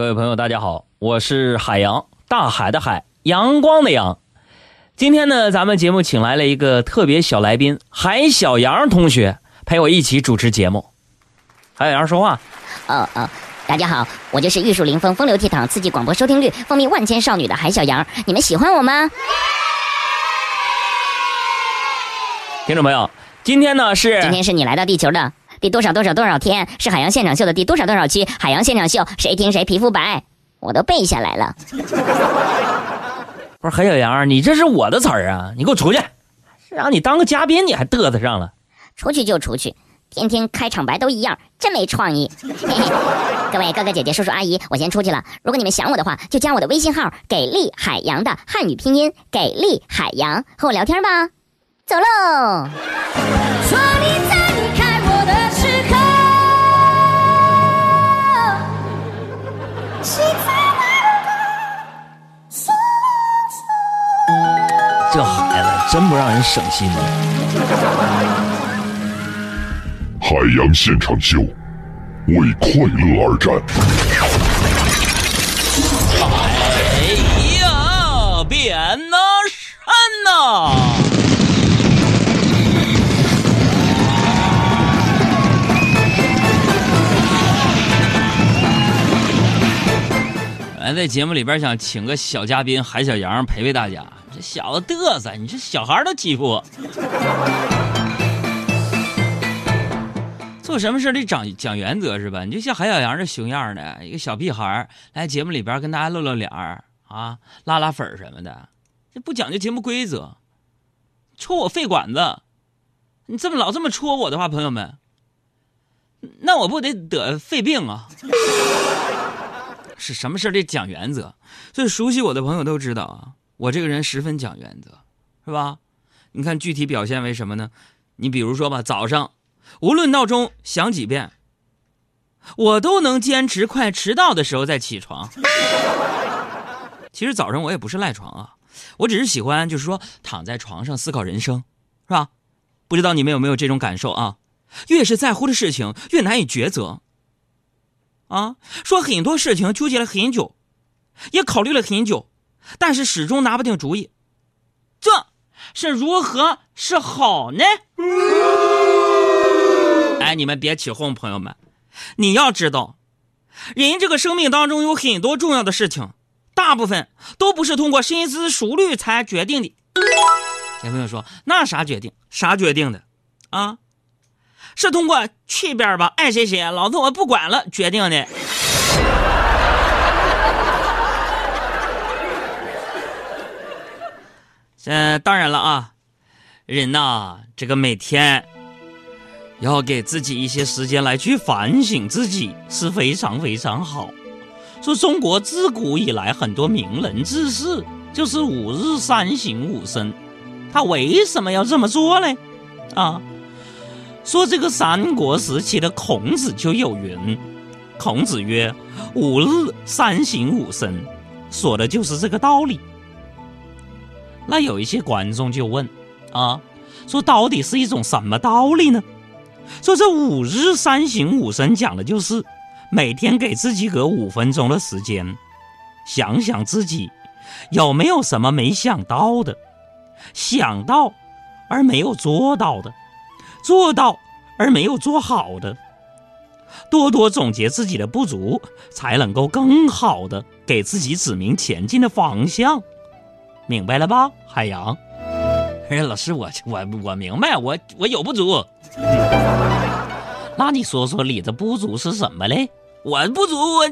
各位朋友，大家好，我是海洋，大海的海，阳光的阳。今天呢，咱们节目请来了一个特别小来宾，海小杨同学陪我一起主持节目。海小杨说话，哦哦，大家好，我就是玉树临风、风流倜傥、刺激广播收听率、风靡万千少女的海小杨。你们喜欢我吗？听众朋友，今天呢是今天是你来到地球的第多少多少多少天，是海洋现场秀的第多少多少期。海洋现场秀，谁听谁皮肤白，我都背下来了。不是海小杨，你这是我的词儿啊！你给我出去！让你当个嘉宾，你还嘚瑟上了。出去就出去，天天开场白都一样，真没创意。嘿嘿，各位哥哥姐姐、叔叔阿姨，我先出去了。如果你们想我的话，就加我的微信号“给力海洋”的汉语拼音“给力海洋”，和我聊天吧。走喽！真不让人省心。海洋现场秀，为快乐而战。哎呀，变呐山呐！俺在节目里边想请个小嘉宾海小杨陪陪大家，这小子嘚瑟，你这小孩都欺负我。做什么事得讲讲原则是吧？你就像海小杨这熊样的一个小屁孩来节目里边跟大家露露脸儿啊，拉拉粉什么的，这不讲究节目规则，戳我肺管子，你这么老这么戳我的话，朋友们，那我不得得肺病啊？是什么事得讲原则，所以熟悉我的朋友都知道啊，我这个人十分讲原则，是吧？你看具体表现为什么呢？你比如说吧，早上无论闹钟响几遍，我都能坚持快迟到的时候再起床。其实早上我也不是赖床啊，我只是喜欢就是说躺在床上思考人生，是吧？不知道你们有没有这种感受啊？越是在乎的事情，越难以抉择。啊，说很多事情纠结了很久，也考虑了很久，但是始终拿不定主意，这是如何是好呢？哎，你们别起哄，朋友们，你要知道，人这个生命当中有很多重要的事情，大部分都不是通过深思熟虑才决定的。有朋友说，那啥决定？啥决定的？啊？是通过去边吧，爱谁谁，老子我不管了决定的。嗯，当然了啊，人呐，这个每天要给自己一些时间来去反省自己是非常非常好。说中国自古以来很多名人志士就是五日三省吾身，他为什么要这么做呢？啊？说这个三国时期的孔子就有云：“孔子曰，五日三省吾身。”说的就是这个道理。那有一些观众就问：“啊，说到底是一种什么道理呢？”说这五日三省吾身讲的就是每天给自己个五分钟的时间，想想自己有没有什么没想到的，想到而没有做到的。做到而没有做好的，多多总结自己的不足，才能够更好的给自己指明前进的方向，明白了吧，海洋？哎，老师，我我我明白，我我有不足。那你说说你的不足是什么嘞？我不足，我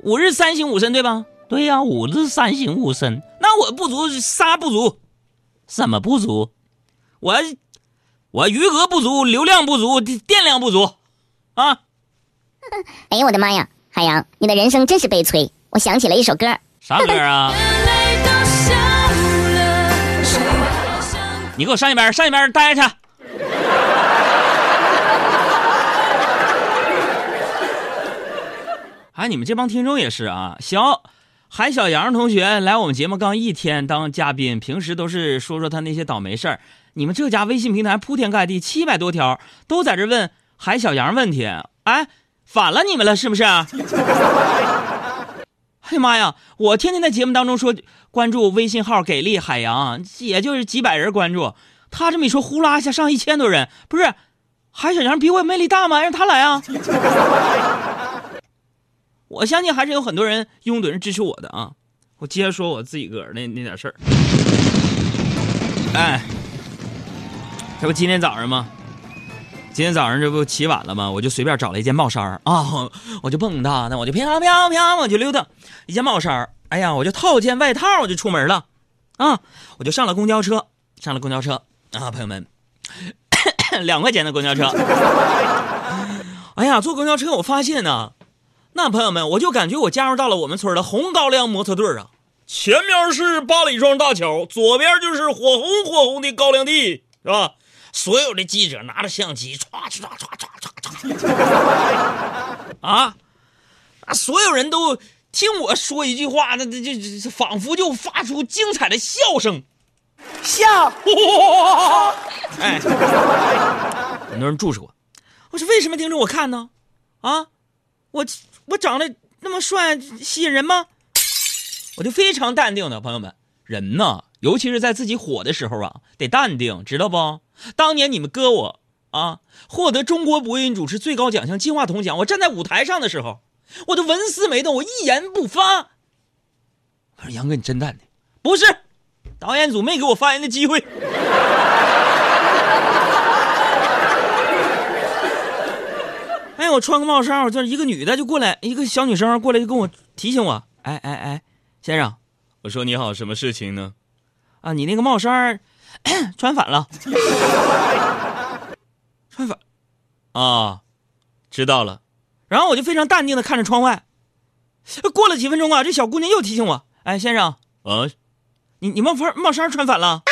五日三省吾身，对吧？对呀，五日三省吾身。那我不足啥不足？什么不足？我。我余额不足，流量不足，电量不足，啊！哎呀，我的妈呀，海洋，你的人生真是悲催。我想起了一首歌，啥歌啊？你给我上一边，上一边待着。哎，你们这帮听众也是啊。小海小杨同学来我们节目刚一天当嘉宾，平时都是说说他那些倒霉事儿。你们这家微信平台铺天盖地，七百多条都在这问海小杨问题，哎，反了你们了是不是？哎呀妈呀！我天天在节目当中说关注微信号“给力海洋”，也就是几百人关注。他这么一说，呼啦一下上一千多人，不是？海小杨比我魅力大吗？让他来啊！我相信还是有很多人拥趸支持我的啊！我接着说我自己个儿那那点事儿。哎，这不今天早上吗？今天早上这不起晚了吗？我就随便找了一件帽衫啊，我就蹦跶，那我就飘飘飘，我就溜达一件帽衫。哎呀，我就套件外套，我就出门了啊！我就上了公交车，上了公交车啊，朋友们，两块钱的公交车。哎呀，坐公交车我发现呢，那朋友们，我就感觉我加入到了我们村的红高粱模特队啊。前面是八里庄大桥，左边就是火红火红的高粱地，是吧？所有的记者拿着相机，唰唰唰唰唰唰，啊啊！所有人都听我说一句话，那这这这仿佛就发出精彩的笑声，笑！哎，很多人注视我，我说为什么盯着我看呢？啊，我我长得那么帅，吸引人吗？我就非常淡定的，朋友们，人呢，尤其是在自己火的时候啊，得淡定，知道不？当年你们哥我啊，获得中国播音主持最高奖项金话筒奖，我站在舞台上的时候，我都纹丝没动，我一言不发。我说杨哥，你真淡定，不是，导演组没给我发言的机会。哎，我穿个帽衫，我这一个女的就过来，一个小女生过来就跟我提醒我，哎哎哎。先生，我说你好，什么事情呢？啊，你那个帽衫 穿反了，穿反啊，知道了。然后我就非常淡定的看着窗外。过了几分钟啊，这小姑娘又提醒我：“哎，先生，啊，你你帽衫帽衫穿反了。”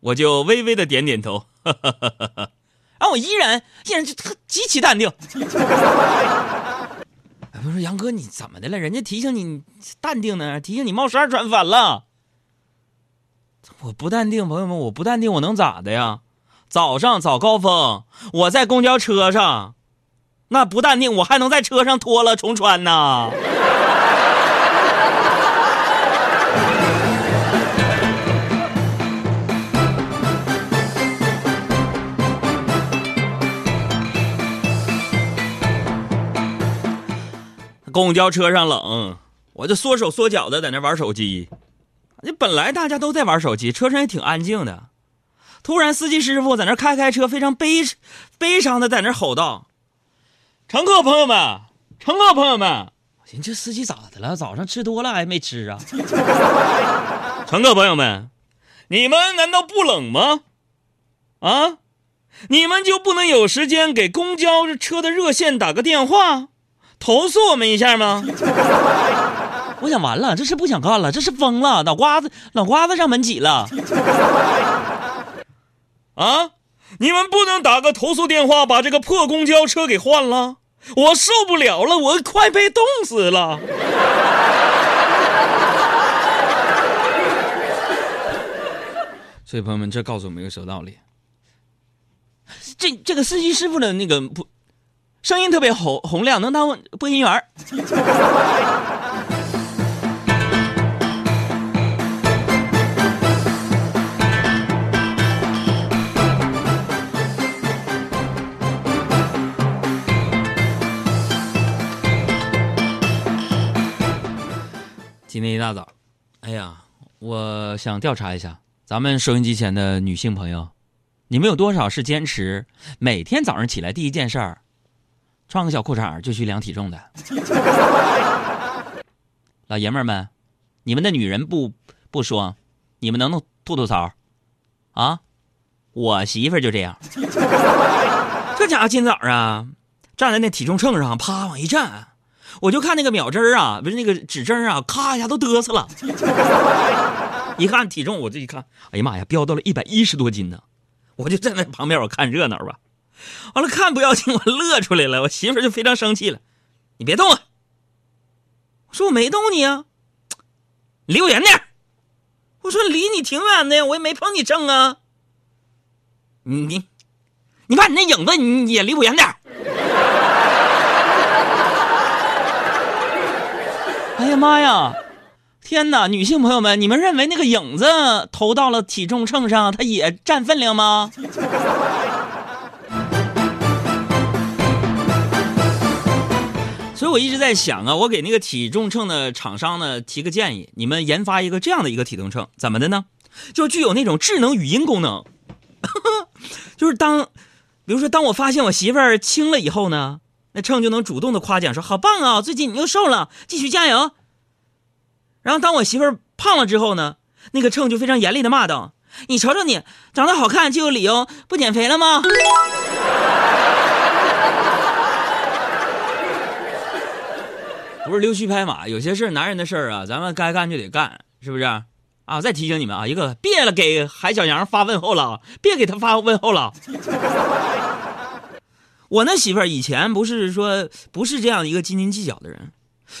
我就微微的点点头，然后我依然依然就特极其淡定。我说杨哥，你怎么的了？人家提醒你淡定呢，提醒你帽衫穿反了。我不淡定，朋友们，我不淡定，我能咋的呀？早上早高峰，我在公交车上，那不淡定，我还能在车上脱了重穿呢。公交车上冷，我就缩手缩脚的在那玩手机。那本来大家都在玩手机，车上也挺安静的。突然，司机师傅在那开开车，非常悲悲伤的在那吼道：“乘客朋友们，乘客朋友们！”我寻思这司机咋的了？早上吃多了还没吃啊？乘客朋友们，你们难道不冷吗？啊，你们就不能有时间给公交车的热线打个电话？投诉我们一下吗？我想完了，这是不想干了，这是疯了，脑瓜子脑瓜子上门挤了。啊！你们不能打个投诉电话把这个破公交车给换了？我受不了了，我快被冻死了。所以朋友们，这告诉我们一个什么道理？这这个司机师傅的那个不。声音特别洪洪亮，能当播音员大早，哎呀，我想调查一下咱们收音机前的女性朋友，你们有多少是坚持每天早上起来第一件事儿？穿个小裤衩就去量体重的，老爷们儿们，你们的女人不不说，你们能能吐吐槽？啊，我媳妇儿就这样，这家伙今早啊，站在那体重秤上，啪往一站，我就看那个秒针儿啊，不是那个指针啊，咔一下都嘚瑟了。一看体重，我这一看，哎呀妈呀，飙到了一百一十多斤呢！我就站在旁边，我看热闹吧。完了，看不要紧，我乐出来了。我媳妇就非常生气了，你别动啊！我说我没动你啊，离我远点我说离你挺远的呀，我也没碰你正啊。你你，你把你那影子你也离我远点妈呀！天哪，女性朋友们，你们认为那个影子投到了体重秤上，它也占分量吗？所以我一直在想啊，我给那个体重秤的厂商呢提个建议，你们研发一个这样的一个体重秤，怎么的呢？就具有那种智能语音功能，就是当，比如说当我发现我媳妇儿轻了以后呢，那秤就能主动的夸奖说好棒啊，最近你又瘦了，继续加油。然后当我媳妇儿胖了之后呢，那个秤就非常严厉的骂道：“你瞅瞅你，长得好看就有理由不减肥了吗？”不是溜须拍马，有些事男人的事儿啊，咱们该干就得干，是不是？啊，再提醒你们啊，一个别了给海小杨发问候了，别给他发问候了。我那媳妇儿以前不是说不是这样一个斤斤计较的人，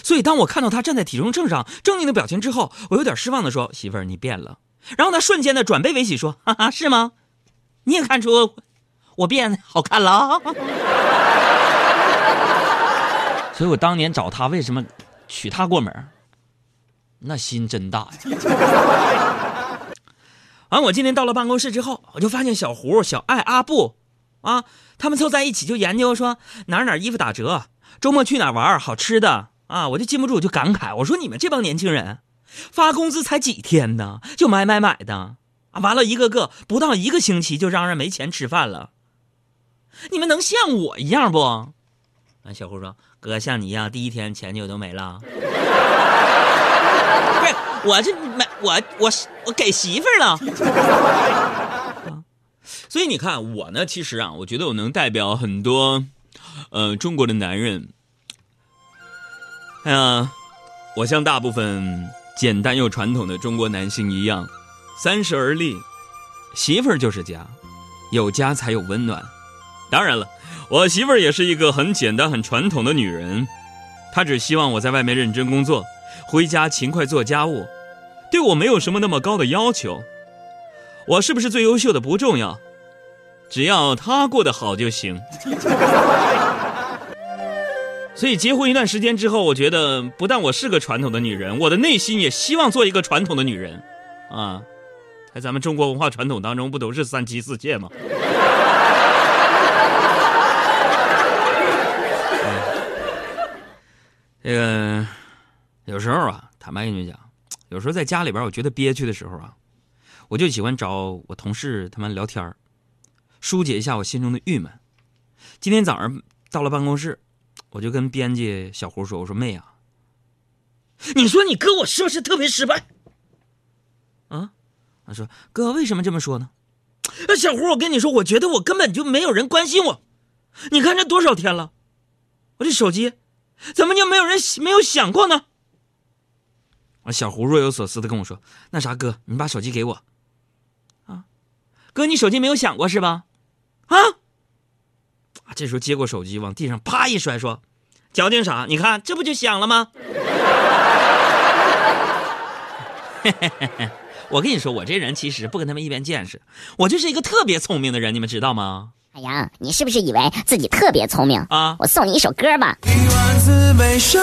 所以当我看到他站在体重秤上狰狞的表情之后，我有点失望的说：“媳妇儿，你变了。”然后他瞬间的转悲为喜说：“哈哈，是吗？你也看出我变好看了。”所以我当年找他为什么娶她过门那心真大呀！完，我今天到了办公室之后，我就发现小胡、小爱、阿布，啊，他们凑在一起就研究说哪哪衣服打折，周末去哪玩好吃的啊！我就禁不住就感慨，我说你们这帮年轻人，发工资才几天呢，就买买买的啊！完了，一个个不到一个星期就嚷嚷没钱吃饭了，你们能像我一样不？啊，小胡说，哥像你一样，第一天钱就都没了。不是我这没我我我给媳妇儿了，所以你看我呢，其实啊，我觉得我能代表很多，呃，中国的男人。哎呀，我像大部分简单又传统的中国男性一样，三十而立，媳妇儿就是家，有家才有温暖。当然了，我媳妇儿也是一个很简单、很传统的女人，她只希望我在外面认真工作。回家勤快做家务，对我没有什么那么高的要求。我是不是最优秀的不重要，只要她过得好就行。所以结婚一段时间之后，我觉得不但我是个传统的女人，我的内心也希望做一个传统的女人。啊，在咱们中国文化传统当中，不都是三妻四妾吗？这个。有时候啊，坦白跟你讲，有时候在家里边，我觉得憋屈的时候啊，我就喜欢找我同事他们聊天疏解一下我心中的郁闷。今天早上到了办公室，我就跟编辑小胡说：“我说妹啊，你说你哥我是不是特别失败？”啊，他说：“哥为什么这么说呢？”那小胡，我跟你说，我觉得我根本就没有人关心我。你看这多少天了，我这手机怎么就没有人没有响过呢？啊，小胡若有所思的跟我说：“那啥，哥，你把手机给我。”啊，哥，你手机没有响过是吧？啊，啊，这时候接过手机，往地上啪一摔，说：“矫情啥？你看这不就响了吗？” 我跟你说，我这人其实不跟他们一边见识，我就是一个特别聪明的人，你们知道吗？海洋，你是不是以为自己特别聪明啊？我送你一首歌吧。一万次悲伤。